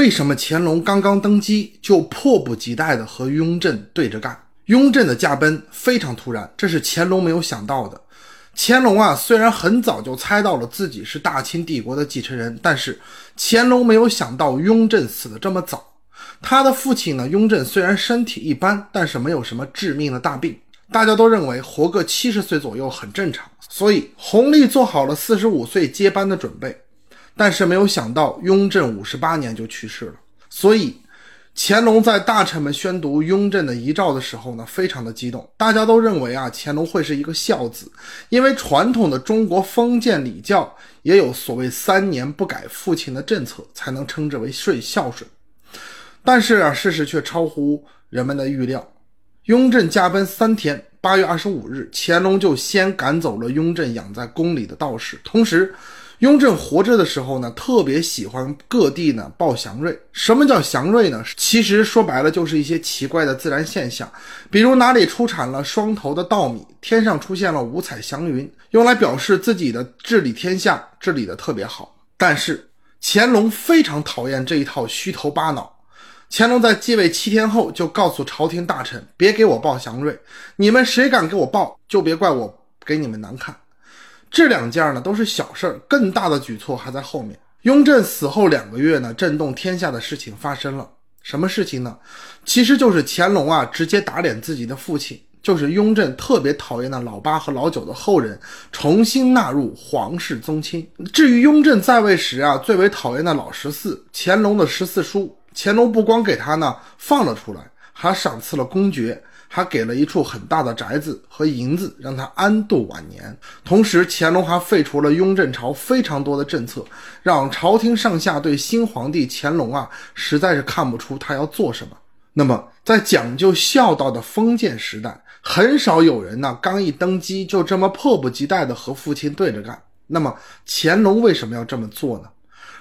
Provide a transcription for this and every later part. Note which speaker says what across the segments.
Speaker 1: 为什么乾隆刚刚登基就迫不及待地和雍正对着干？雍正的驾崩非常突然，这是乾隆没有想到的。乾隆啊，虽然很早就猜到了自己是大清帝国的继承人，但是乾隆没有想到雍正死的这么早。他的父亲呢，雍正虽然身体一般，但是没有什么致命的大病，大家都认为活个七十岁左右很正常，所以弘历做好了四十五岁接班的准备。但是没有想到，雍正五十八年就去世了，所以。乾隆在大臣们宣读雍正的遗诏的时候呢，非常的激动。大家都认为啊，乾隆会是一个孝子，因为传统的中国封建礼教也有所谓三年不改父亲的政策，才能称之为顺孝顺。但是啊，事实却超乎人们的预料。雍正驾崩三天，八月二十五日，乾隆就先赶走了雍正养在宫里的道士，同时。雍正活着的时候呢，特别喜欢各地呢报祥瑞。什么叫祥瑞呢？其实说白了就是一些奇怪的自然现象，比如哪里出产了双头的稻米，天上出现了五彩祥云，用来表示自己的治理天下治理的特别好。但是乾隆非常讨厌这一套虚头巴脑。乾隆在继位七天后就告诉朝廷大臣，别给我报祥瑞，你们谁敢给我报，就别怪我给你们难看。这两件呢都是小事儿，更大的举措还在后面。雍正死后两个月呢，震动天下的事情发生了。什么事情呢？其实就是乾隆啊，直接打脸自己的父亲，就是雍正特别讨厌的老八和老九的后人，重新纳入皇室宗亲。至于雍正在位时啊，最为讨厌的老十四，乾隆的十四叔，乾隆不光给他呢放了出来，还赏赐了公爵。还给了一处很大的宅子和银子，让他安度晚年。同时，乾隆还废除了雍正朝非常多的政策，让朝廷上下对新皇帝乾隆啊，实在是看不出他要做什么。那么，在讲究孝道的封建时代，很少有人呢刚一登基就这么迫不及待地和父亲对着干。那么，乾隆为什么要这么做呢？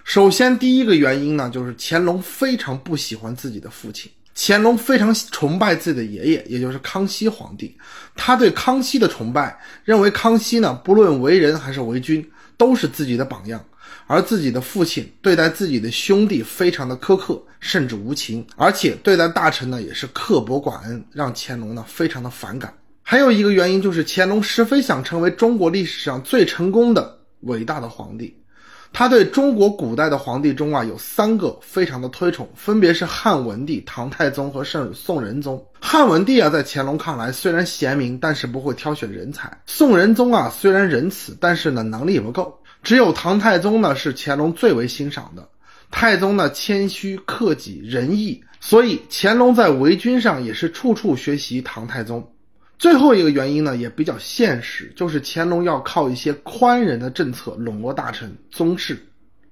Speaker 1: 首先，第一个原因呢，就是乾隆非常不喜欢自己的父亲。乾隆非常崇拜自己的爷爷，也就是康熙皇帝。他对康熙的崇拜，认为康熙呢，不论为人还是为君，都是自己的榜样。而自己的父亲对待自己的兄弟非常的苛刻，甚至无情，而且对待大臣呢，也是刻薄寡恩，让乾隆呢非常的反感。还有一个原因就是，乾隆十分想成为中国历史上最成功的伟大的皇帝。他对中国古代的皇帝中啊，有三个非常的推崇，分别是汉文帝、唐太宗和圣宋仁宗。汉文帝啊，在乾隆看来虽然贤明，但是不会挑选人才；宋仁宗啊，虽然仁慈，但是呢能力不够。只有唐太宗呢是乾隆最为欣赏的。太宗呢谦虚克己仁义，所以乾隆在为君上也是处处学习唐太宗。最后一个原因呢，也比较现实，就是乾隆要靠一些宽仁的政策笼络大臣、宗室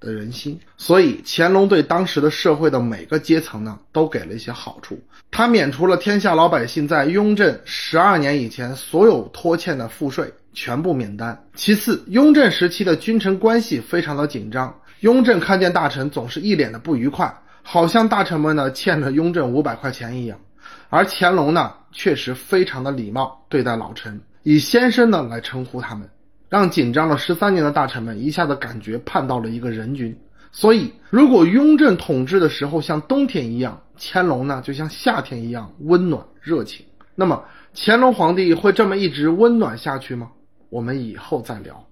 Speaker 1: 的人心，所以乾隆对当时的社会的每个阶层呢，都给了一些好处。他免除了天下老百姓在雍正十二年以前所有拖欠的赋税，全部免单。其次，雍正时期的君臣关系非常的紧张，雍正看见大臣总是一脸的不愉快，好像大臣们呢欠了雍正五百块钱一样。而乾隆呢，确实非常的礼貌对待老臣，以先生呢来称呼他们，让紧张了十三年的大臣们一下子感觉盼到了一个人君。所以，如果雍正统治的时候像冬天一样，乾隆呢就像夏天一样温暖热情，那么乾隆皇帝会这么一直温暖下去吗？我们以后再聊。